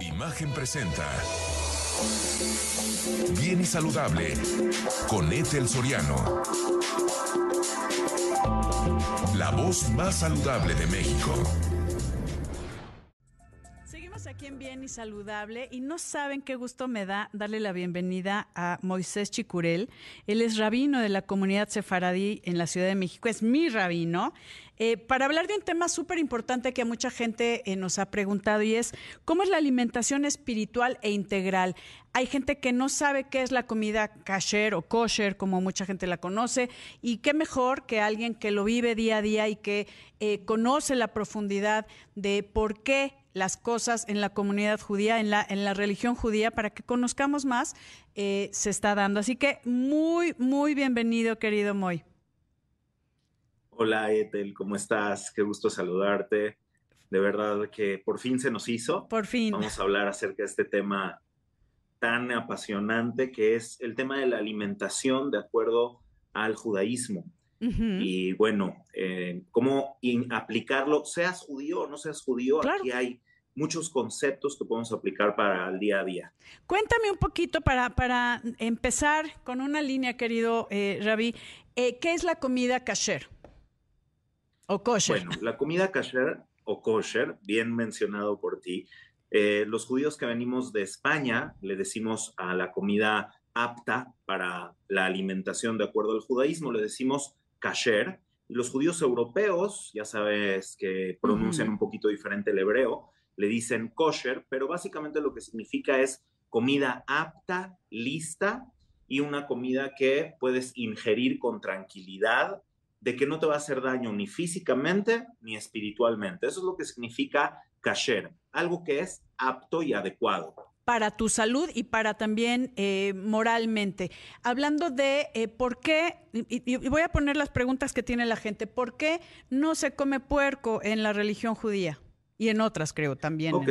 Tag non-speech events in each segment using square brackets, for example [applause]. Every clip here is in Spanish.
Imagen presenta. Bien y saludable con Ethel Soriano. La voz más saludable de México. Seguimos aquí en Bien y Saludable y no saben qué gusto me da darle la bienvenida a Moisés Chicurel. Él es rabino de la comunidad sefaradí en la Ciudad de México, es mi rabino, eh, para hablar de un tema súper importante que mucha gente eh, nos ha preguntado y es cómo es la alimentación espiritual e integral. Hay gente que no sabe qué es la comida kasher o kosher, como mucha gente la conoce, y qué mejor que alguien que lo vive día a día y que eh, conoce la profundidad de por qué las cosas en la comunidad judía, en la, en la religión judía, para que conozcamos más, eh, se está dando. Así que muy, muy bienvenido, querido Moy. Hola, Ethel, ¿cómo estás? Qué gusto saludarte. De verdad que por fin se nos hizo. Por fin. Vamos a hablar acerca de este tema tan apasionante que es el tema de la alimentación de acuerdo al judaísmo. Y bueno, eh, cómo aplicarlo, seas judío o no seas judío, aquí hay muchos conceptos que podemos aplicar para el día a día. Cuéntame un poquito para, para empezar con una línea, querido eh, Ravi, eh, ¿qué es la comida kasher o kosher? Bueno, la comida kasher o kosher, bien mencionado por ti, eh, los judíos que venimos de España le decimos a la comida apta para la alimentación de acuerdo al judaísmo, le decimos kasher. Y los judíos europeos, ya sabes que pronuncian un poquito diferente el hebreo, le dicen kosher, pero básicamente lo que significa es comida apta, lista y una comida que puedes ingerir con tranquilidad, de que no te va a hacer daño ni físicamente ni espiritualmente. Eso es lo que significa kasher, algo que es apto y adecuado para tu salud y para también eh, moralmente. Hablando de eh, por qué, y, voy a poner las preguntas que tiene la gente, ¿por qué no se come puerco en la religión judía? Y en otras, creo, también. Ok.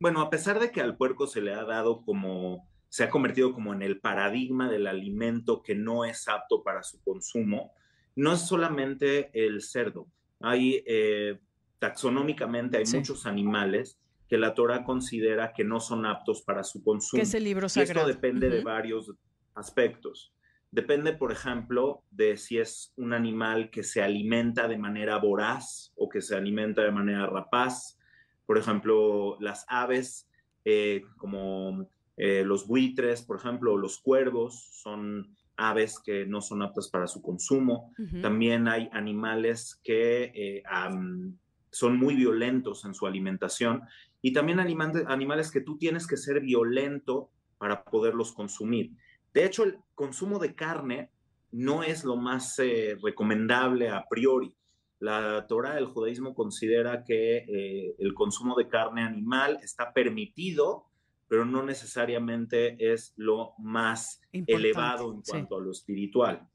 Bueno, a pesar de que al puerco se le ha dado como, se ha convertido como en el paradigma del alimento que no es apto para su consumo, no es solamente el cerdo. Hay, eh, taxonómicamente, hay muchos animales que la Torah considera que no son aptos para su consumo. Que es el libro sagrado. Y esto depende de varios aspectos. Depende, por ejemplo, de si es un animal que se alimenta de manera voraz o que se alimenta de manera rapaz. Por ejemplo, las aves, eh, como eh, los buitres, por ejemplo, los cuervos, son aves que no son aptas para su consumo. También hay animales que eh, son muy violentos en su alimentación y también animales que tú tienes que ser violento para poderlos consumir. De hecho, el consumo de carne no es lo más eh, recomendable a priori. La Torah del judaísmo considera que eh, el consumo de carne animal está permitido, pero no necesariamente es lo más elevado en cuanto a lo espiritual.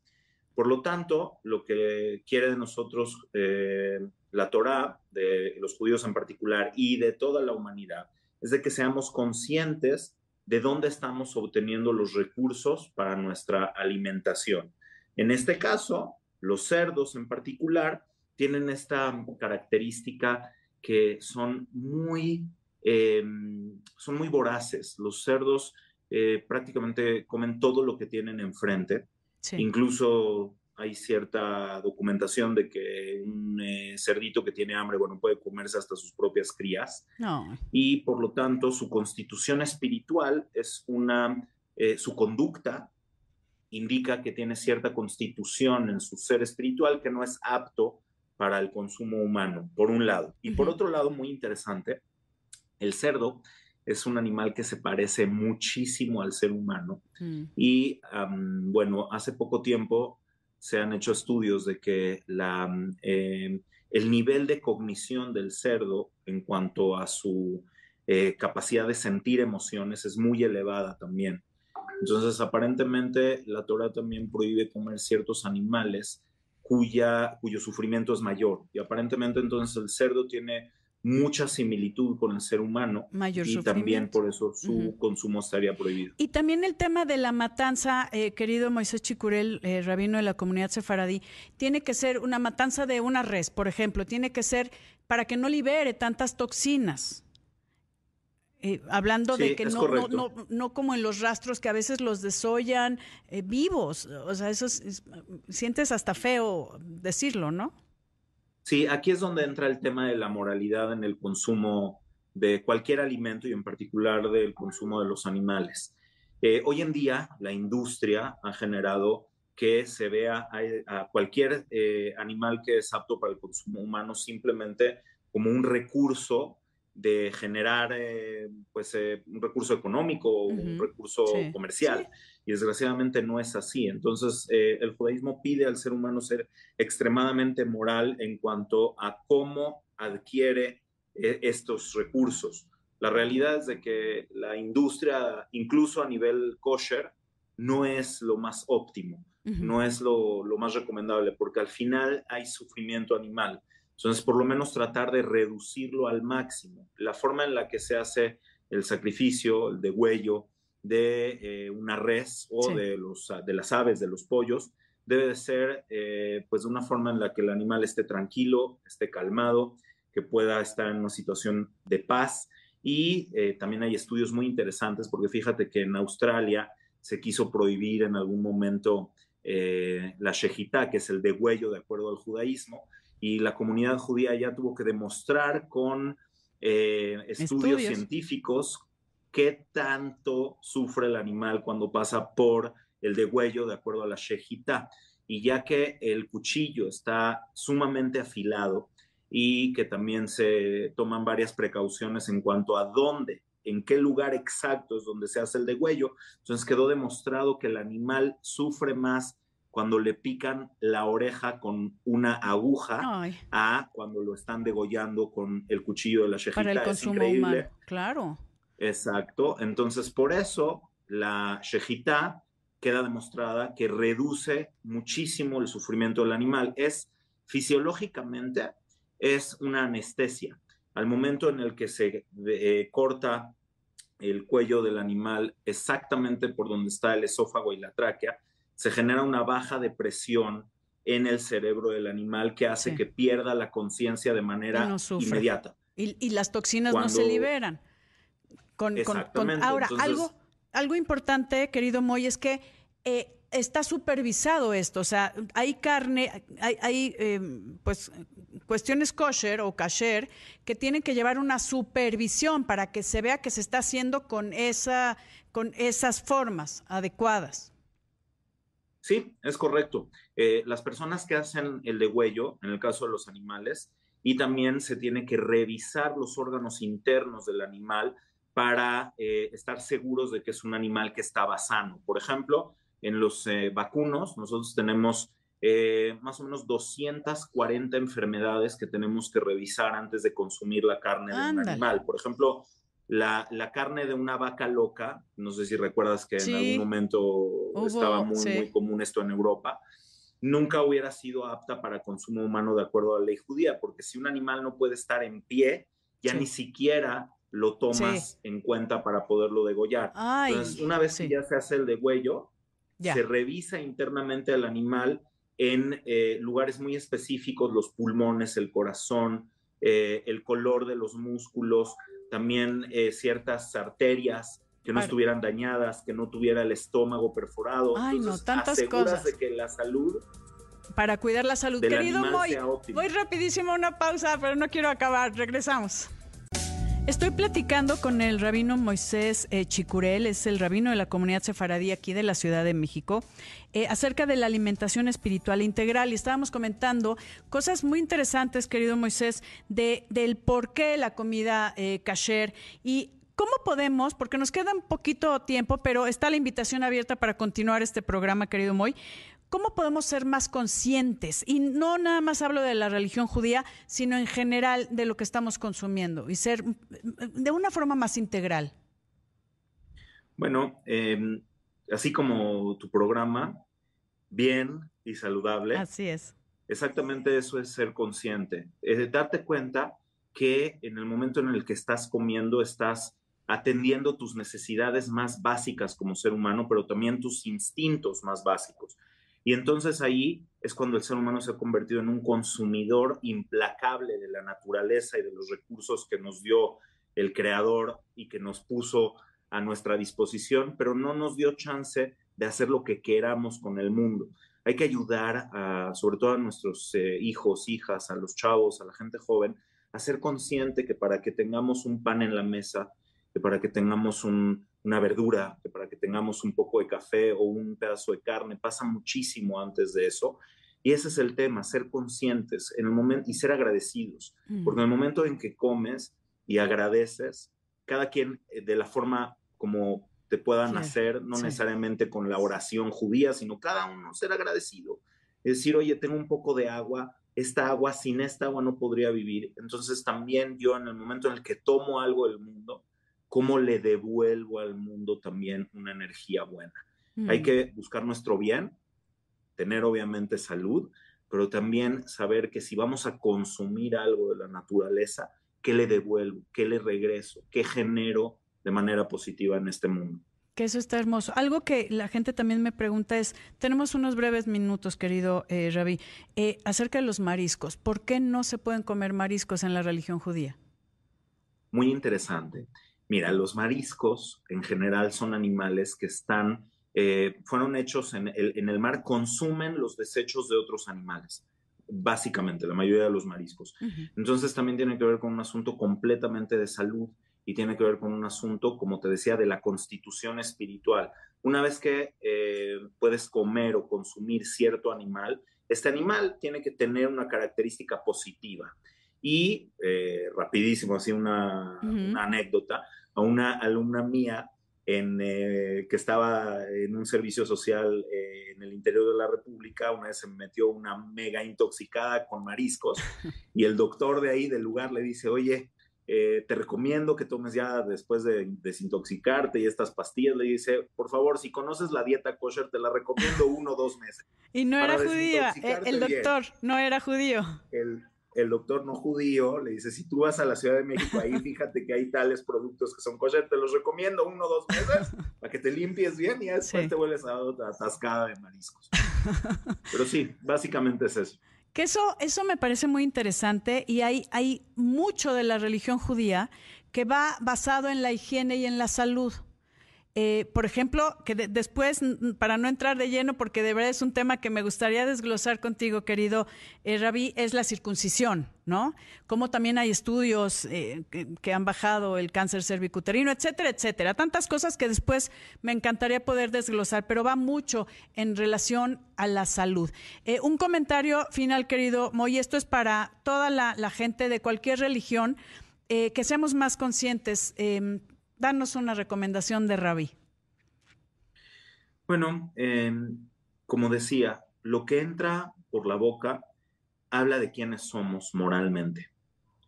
Por lo tanto, lo que quiere de nosotros eh, la Torá, de los judíos en particular y de toda la humanidad, es de que seamos conscientes de dónde estamos obteniendo los recursos para nuestra alimentación. En este caso, los cerdos en particular tienen esta característica que son muy, em, son muy voraces. Los cerdos eh, prácticamente comen todo lo que tienen enfrente. Incluso hay cierta documentación de que un eh, cerdito que tiene hambre, bueno, puede comerse hasta sus propias crías. No. Y por lo tanto, su constitución espiritual es una, eh, su conducta indica que tiene cierta constitución en su ser espiritual que no es apto para el consumo humano, por un lado. Y por otro lado, muy interesante, el cerdo es un animal que se parece muchísimo al ser humano. Mm. Y bueno, hace poco tiempo se han hecho estudios de que la, eh, el nivel de cognición del cerdo en cuanto a su eh, capacidad de sentir emociones es muy elevada también. Entonces, aparentemente, la Torah también prohíbe comer ciertos animales cuya, cuyo sufrimiento es mayor. Y aparentemente, entonces, el cerdo tiene mucha similitud con el ser humano Mayor y también por eso su consumo estaría prohibido. Y también el tema de la matanza, eh, querido Moisés Chicurel, eh, rabino de la comunidad sefaradí, tiene que ser una matanza de una res, por ejemplo, tiene que ser para que no libere tantas toxinas. Eh, hablando de que no, no, no, no, como en los rastros que a veces los desollan eh, vivos. O sea, eso sientes hasta feo decirlo, ¿no? Sí, aquí es donde entra el tema de la moralidad en el consumo de cualquier alimento y en particular del consumo de los animales. Eh, hoy en día la industria ha generado que se vea a, cualquier animal que es apto para el consumo humano simplemente como un recurso de generar eh, pues, eh, un recurso económico o un recurso comercial. Y desgraciadamente no es así. Entonces, eh, el judaísmo pide al ser humano ser extremadamente moral en cuanto a cómo adquiere estos recursos. La realidad es de que la industria, incluso a nivel kosher, no es lo más óptimo, no es lo, lo más recomendable, porque al final hay sufrimiento animal. Entonces, por lo menos tratar de reducirlo al máximo. La forma en la que se hace el sacrificio, el degüello de eh, una res o de, los, de las aves, de los pollos, debe de ser eh, pues de una forma en la que el animal esté tranquilo, esté calmado, que pueda estar en una situación de paz. Y eh, también hay estudios muy interesantes porque fíjate que en Australia se quiso prohibir en algún momento la shejitá, que es el degüello de acuerdo al judaísmo, y la comunidad judía ya tuvo que demostrar con eh, estudios, científicos qué tanto sufre el animal cuando pasa por el degüello de acuerdo a la shejita. Y ya que el cuchillo está sumamente afilado y que también se toman varias precauciones en cuanto a dónde, en qué lugar exacto es donde se hace el degüello, entonces quedó demostrado que el animal sufre más cuando le pican la oreja con una aguja a cuando lo están degollando con el cuchillo de la shejita. Para el consumo humano, claro. Exacto. Entonces, por eso la shejita queda demostrada que reduce muchísimo el sufrimiento del animal. Es fisiológicamente, es una anestesia. Al momento en el que se eh, corta el cuello del animal exactamente por donde está el esófago y la tráquea, se genera una baja de presión en el cerebro del animal que hace que pierda la conciencia de manera inmediata. Y, las toxinas no se liberan. Con, ahora, algo, algo importante, querido Moy, es que eh, está supervisado esto. O sea, hay carne, hay, hay em, pues cuestiones kosher o kasher que tienen que llevar una supervisión para que se vea que se está haciendo con, esa, con esas formas adecuadas. Sí, es correcto. Eh, las personas que hacen el degüello, en el caso de los animales, y también se tiene que revisar los órganos internos del animal para eh, estar seguros de que es un animal que estaba sano. Por ejemplo, en los eh, vacunos, nosotros tenemos más o menos 240 enfermedades que tenemos que revisar antes de consumir la carne de un animal. Por ejemplo, la, carne de una vaca loca, no sé si recuerdas que en algún momento estaba muy, muy común esto en Europa, nunca hubiera sido apta para consumo humano de acuerdo a la ley judía, porque si un animal no puede estar en pie, ya ni siquiera lo tomas en cuenta para poderlo degollar. Entonces, una vez que ya se hace el degüello, se revisa internamente al animal en eh, lugares muy específicos, los pulmones, el corazón, eh, el color de los músculos, también eh, ciertas arterias que no estuvieran dañadas, que no tuviera el estómago perforado. Ay, no, tantas cosas. de que la salud para cuidar la salud. Querido Moy, voy rapidísimo a una pausa, pero no quiero acabar. Regresamos. Estoy platicando con el rabino Moisés eh, Chicurel, es el rabino de la comunidad sefaradí aquí de la Ciudad de México, eh, acerca de la alimentación espiritual integral. Y estábamos comentando cosas muy interesantes, querido Moisés, de, del por qué la comida eh, kasher y ¿Cómo podemos, porque nos queda un poquito tiempo, pero está la invitación abierta para continuar este programa, querido Moy, ¿Cómo podemos ser más conscientes? Y no nada más hablo de la religión judía, sino en general de lo que estamos consumiendo y ser de una forma más integral. Bueno, em, así como tu programa, bien y saludable. Así es. Exactamente eso es ser consciente. Es darte cuenta que en el momento en el que estás comiendo estás atendiendo tus necesidades más básicas como ser humano, pero también tus instintos más básicos. Y entonces ahí es cuando el ser humano se ha convertido en un consumidor implacable de la naturaleza y de los recursos que nos dio el creador y que nos puso a nuestra disposición, pero no nos dio chance de hacer lo que queramos con el mundo. Hay que ayudar a, sobre todo a nuestros eh, hijos, hijas, a los chavos, a la gente joven, a ser consciente que para que tengamos un pan en la mesa, que para que tengamos una verdura, que para que tengamos un poco de café o un pedazo de carne, pasa muchísimo antes de eso. Y ese es el tema, ser conscientes en el momento y ser agradecidos, mm. porque en el momento en que comes y agradeces, cada quien eh, de la forma como te puedan hacer, no necesariamente con la oración judía, sino cada uno ser agradecido. Es decir, oye, tengo un poco de agua, esta agua, sin esta agua no podría vivir. Entonces también yo en el momento en el que tomo algo del mundo, ¿cómo le devuelvo al mundo también una energía buena? Hay mm. que buscar nuestro bien, tener obviamente salud, pero también saber que si vamos a consumir algo de la naturaleza, ¿qué le devuelvo? ¿Qué le regreso? ¿Qué genero de manera positiva en este mundo? Que eso está hermoso. Algo que la gente también me pregunta es, tenemos unos breves minutos, querido eh, Rabí, eh, acerca de los mariscos. ¿Por qué no se pueden comer mariscos en la religión judía? Muy interesante. Mira, los mariscos en general son animales que están, eh, fueron hechos en el, en el mar, consumen los desechos de otros animales básicamente, la mayoría de los mariscos. Entonces también tiene que ver con un asunto completamente de salud y tiene que ver con un asunto, como te decía, de la constitución espiritual. Una vez que eh, puedes comer o consumir cierto animal, este animal tiene que tener una característica positiva. Y eh, rapidísimo, así una, una anécdota, a una alumna mía en, eh, que estaba en un servicio social eh, en el interior de la República, una vez se metió una mega intoxicada con mariscos [laughs] y el doctor de ahí del lugar le dice, oye, eh, te recomiendo que tomes ya después de desintoxicarte y estas pastillas, le dice, por favor, si conoces la dieta kosher, te la recomiendo uno o dos meses. Y no era judía, el, doctor no era judío. El, el doctor no judío le dice, si tú vas a la Ciudad de México, ahí fíjate que hay tales productos que son kosher, te los recomiendo uno o dos meses para que te limpies bien y después te vuelves a otra atascada de mariscos. Pero sí, básicamente es eso. Que eso, eso me parece muy interesante y hay, hay mucho de la religión judía que va basado en la higiene y en la salud. Eh, por ejemplo, que después, para no entrar de lleno, porque de verdad es un tema que me gustaría desglosar contigo, querido eh, Rabí, es la circuncisión, ¿no? Como también hay estudios eh, que, han bajado el cáncer cervicuterino, etcétera, etcétera. Tantas cosas que después me encantaría poder desglosar, pero va mucho en relación a la salud. un comentario final, querido Moy, esto es para toda la, la gente de cualquier religión, que seamos más conscientes em, danos una recomendación de Rabí. Bueno, em, como decía, lo que entra por la boca habla de quiénes somos moralmente.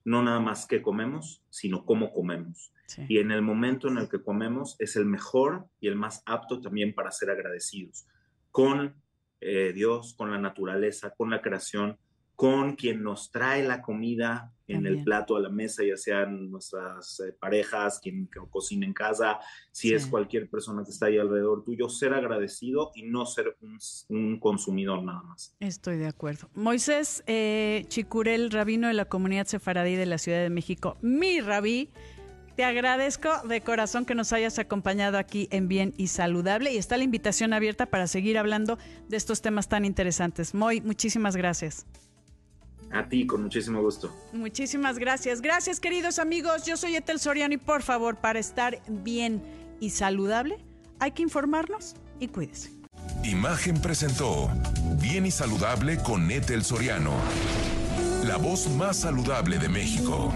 No nada más qué comemos, sino cómo comemos. Y en el momento en el que comemos es el mejor y el más apto también para ser agradecidos con eh, Dios, con la naturaleza, con la creación, con quien nos trae la comida en el plato a la mesa, ya sean nuestras eh, parejas, quien, cocina en casa, si es cualquier persona que está ahí alrededor tuyo, ser agradecido y no ser un, consumidor nada más. Estoy de acuerdo. Moisés eh, Chicurel, rabino de la comunidad sefaradí de la Ciudad de México, mi rabí. Te agradezco de corazón que nos hayas acompañado aquí en Bien y Saludable y está la invitación abierta para seguir hablando de estos temas tan interesantes. Muy, muchísimas gracias. A ti, con muchísimo gusto. Muchísimas gracias. Gracias, queridos amigos. Yo soy Etel Soriano y por favor, para estar bien y saludable, hay que informarnos y cuídese. Imagen presentó Bien y Saludable con Etel Soriano, la voz más saludable de México.